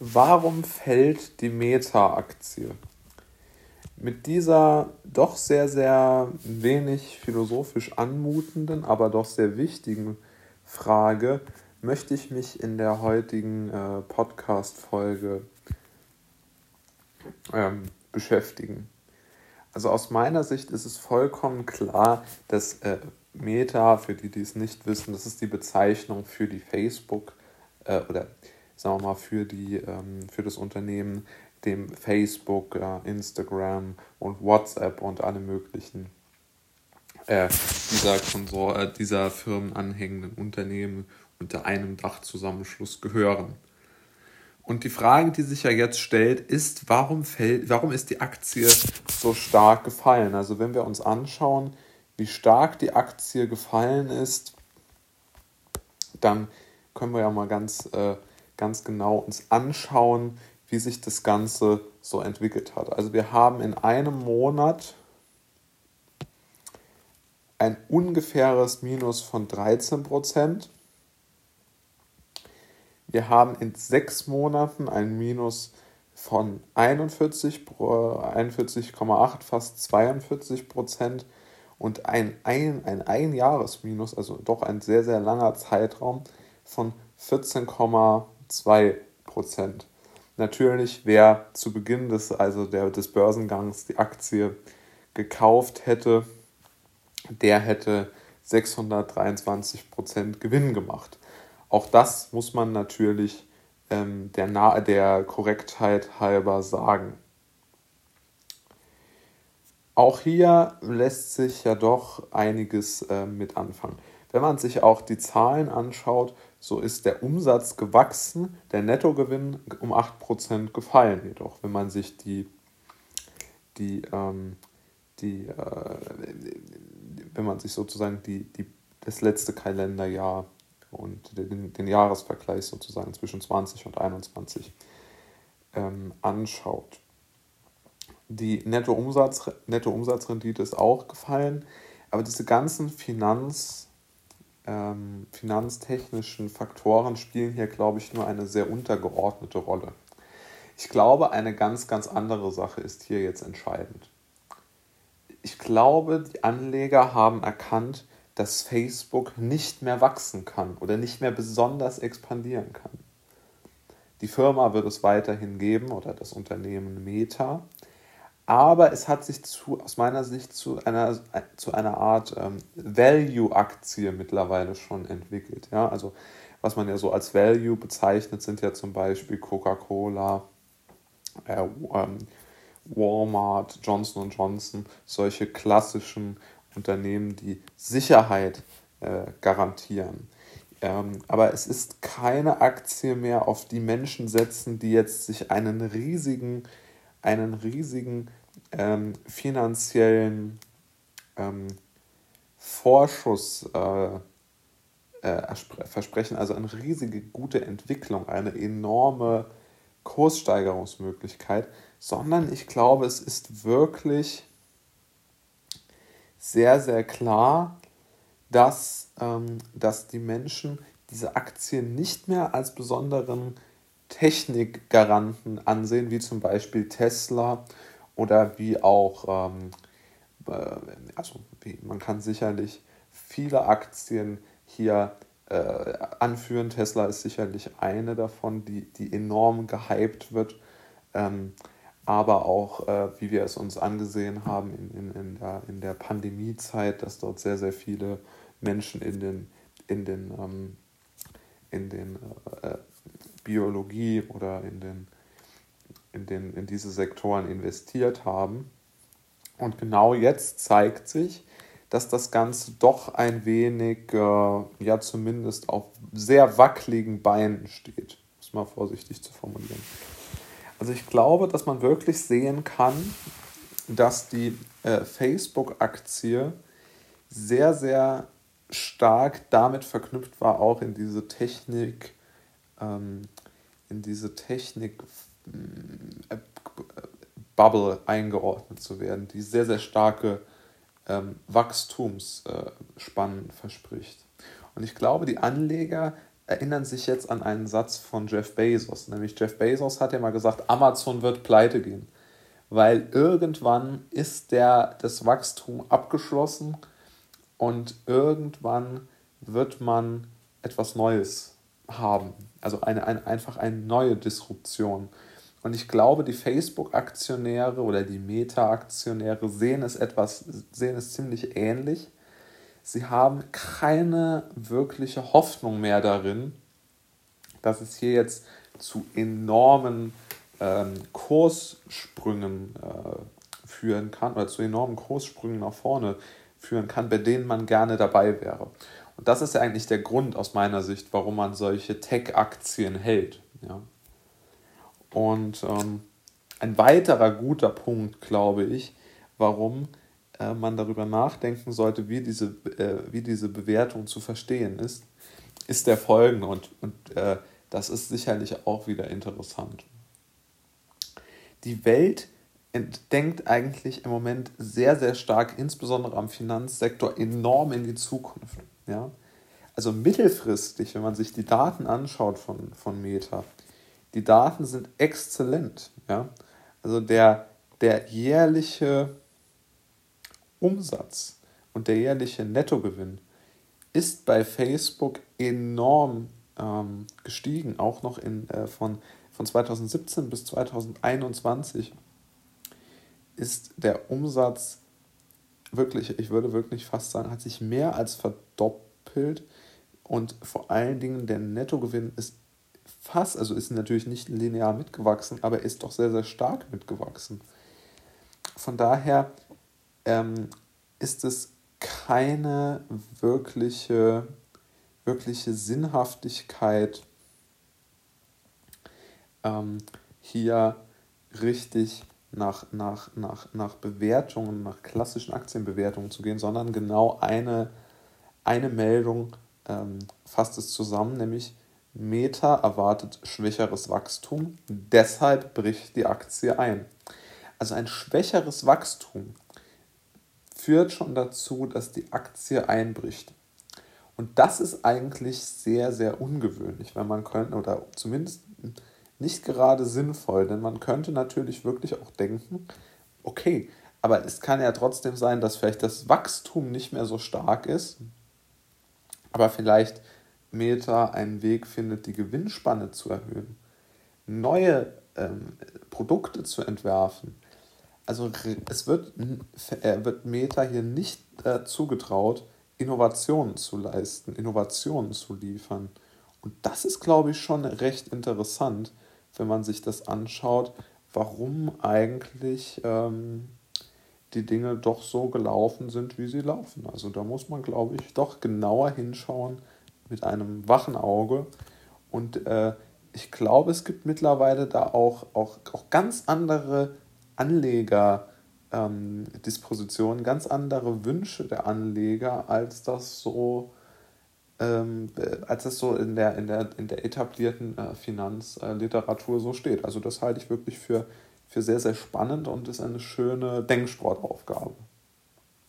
Warum fällt die Meta-Aktie? Mit dieser doch sehr, sehr wenig philosophisch anmutenden, aber doch sehr wichtigen Frage möchte ich mich in der heutigen äh, Podcast-Folge ähm, beschäftigen. Also aus meiner Sicht ist es vollkommen klar, dass äh, Meta, für die, die es nicht wissen, das ist die Bezeichnung für die Facebook äh, oder sagen wir mal für, die, ähm, für das Unternehmen, dem Facebook, äh, Instagram und WhatsApp und alle möglichen äh, dieser, Konsor äh, dieser Firmen anhängenden Unternehmen unter einem Dachzusammenschluss gehören. Und die Frage, die sich ja jetzt stellt, ist, warum, fällt, warum ist die Aktie so stark gefallen? Also wenn wir uns anschauen, wie stark die Aktie gefallen ist, dann können wir ja mal ganz, äh, ganz genau uns anschauen, wie sich das Ganze so entwickelt hat. Also wir haben in einem Monat ein ungefähres Minus von 13 Prozent. Wir haben in sechs Monaten ein Minus von 41,8, 41, fast 42 Prozent und ein, ein, ein Einjahresminus, also doch ein sehr, sehr langer Zeitraum von 14,2 Prozent. Natürlich, wer zu Beginn des, also der, des Börsengangs die Aktie gekauft hätte, der hätte 623 Prozent Gewinn gemacht. Auch das muss man natürlich ähm, der, der Korrektheit halber sagen. Auch hier lässt sich ja doch einiges äh, mit anfangen. Wenn man sich auch die Zahlen anschaut, so ist der Umsatz gewachsen, der Nettogewinn um 8% gefallen jedoch. Wenn man sich die, die, ähm, die äh, wenn man sich sozusagen die, die, das letzte Kalenderjahr und den, den Jahresvergleich sozusagen zwischen 20 und 21 ähm, anschaut. Die Nettoumsatz, Nettoumsatzrendite ist auch gefallen, aber diese ganzen Finanz, ähm, finanztechnischen Faktoren spielen hier, glaube ich, nur eine sehr untergeordnete Rolle. Ich glaube, eine ganz, ganz andere Sache ist hier jetzt entscheidend. Ich glaube, die Anleger haben erkannt, dass Facebook nicht mehr wachsen kann oder nicht mehr besonders expandieren kann. Die Firma wird es weiterhin geben oder das Unternehmen Meta, aber es hat sich zu, aus meiner Sicht zu einer, zu einer Art ähm, Value-Aktie mittlerweile schon entwickelt. Ja? Also was man ja so als Value bezeichnet, sind ja zum Beispiel Coca-Cola, äh, ähm, Walmart, Johnson Johnson, solche klassischen Unternehmen, die Sicherheit äh, garantieren. Ähm, aber es ist keine Aktie mehr, auf die Menschen setzen, die jetzt sich einen riesigen einen riesigen ähm, finanziellen ähm, Vorschuss äh, äh, versprechen, also eine riesige gute Entwicklung, eine enorme Kurssteigerungsmöglichkeit, sondern ich glaube, es ist wirklich sehr, sehr klar, dass, ähm, dass die Menschen diese Aktien nicht mehr als besonderen Technikgaranten ansehen, wie zum Beispiel Tesla oder wie auch, ähm, äh, also man kann sicherlich viele Aktien hier äh, anführen. Tesla ist sicherlich eine davon, die, die enorm gehypt wird. Ähm, aber auch, äh, wie wir es uns angesehen haben in, in, in, der, in der Pandemiezeit, dass dort sehr, sehr viele Menschen in den, in den, ähm, in den äh, Biologie oder in, den, in, den, in diese Sektoren investiert haben. Und genau jetzt zeigt sich, dass das Ganze doch ein wenig, äh, ja zumindest auf sehr wackeligen Beinen steht, es mal vorsichtig zu formulieren. Also ich glaube, dass man wirklich sehen kann, dass die äh, Facebook-Aktie sehr, sehr stark damit verknüpft war, auch in diese Technik, ähm, in diese Technik äh, eingeordnet zu werden, die sehr, sehr starke ähm, Wachstumsspannen verspricht. Und ich glaube, die Anleger erinnern sich jetzt an einen Satz von Jeff Bezos. Nämlich Jeff Bezos hat ja mal gesagt, Amazon wird pleite gehen. Weil irgendwann ist der, das Wachstum abgeschlossen und irgendwann wird man etwas Neues haben. Also eine, eine, einfach eine neue Disruption. Und ich glaube, die Facebook-Aktionäre oder die Meta-Aktionäre sehen es etwas, sehen es ziemlich ähnlich. Sie haben keine wirkliche Hoffnung mehr darin, dass es hier jetzt zu enormen ähm, Kurssprüngen äh, führen kann oder zu enormen Kurssprüngen nach vorne führen kann, bei denen man gerne dabei wäre. Und das ist ja eigentlich der Grund aus meiner Sicht, warum man solche Tech-Aktien hält. Ja. Und ähm, ein weiterer guter Punkt, glaube ich, warum äh, man darüber nachdenken sollte, wie diese, äh, wie diese Bewertung zu verstehen ist, ist der folgende. Und, und äh, das ist sicherlich auch wieder interessant. Die Welt denkt eigentlich im Moment sehr, sehr stark, insbesondere am Finanzsektor, enorm in die Zukunft. Ja? Also mittelfristig, wenn man sich die Daten anschaut von, von Meta, die Daten sind exzellent. Ja? Also der, der jährliche Umsatz und der jährliche Nettogewinn ist bei Facebook enorm ähm, gestiegen, auch noch in, äh, von, von 2017 bis 2021 ist der Umsatz wirklich, ich würde wirklich fast sagen, hat sich mehr als verdoppelt und vor allen Dingen der Nettogewinn ist fast, also ist natürlich nicht linear mitgewachsen, aber ist doch sehr, sehr stark mitgewachsen. Von daher ähm, ist es keine wirkliche, wirkliche Sinnhaftigkeit, ähm, hier richtig nach, nach, nach, nach Bewertungen, nach klassischen Aktienbewertungen zu gehen, sondern genau eine, eine Meldung ähm, fasst es zusammen, nämlich Meta erwartet schwächeres Wachstum, deshalb bricht die Aktie ein. Also ein schwächeres Wachstum führt schon dazu, dass die Aktie einbricht. Und das ist eigentlich sehr, sehr ungewöhnlich, wenn man könnte, oder zumindest nicht gerade sinnvoll, denn man könnte natürlich wirklich auch denken, okay, aber es kann ja trotzdem sein, dass vielleicht das Wachstum nicht mehr so stark ist, aber vielleicht Meta einen Weg findet, die Gewinnspanne zu erhöhen, neue ähm, Produkte zu entwerfen. Also es wird, äh, wird Meta hier nicht äh, zugetraut, Innovationen zu leisten, Innovationen zu liefern. Und das ist, glaube ich, schon recht interessant, wenn man sich das anschaut, warum eigentlich ähm, die Dinge doch so gelaufen sind, wie sie laufen. Also da muss man, glaube ich, doch genauer hinschauen mit einem wachen Auge. Und äh, ich glaube, es gibt mittlerweile da auch, auch, auch ganz andere Anlegerdispositionen, ähm, ganz andere Wünsche der Anleger, als das so ähm, als es so in der, in der, in der etablierten äh, Finanzliteratur so steht. Also das halte ich wirklich für, für sehr, sehr spannend und ist eine schöne Denksportaufgabe.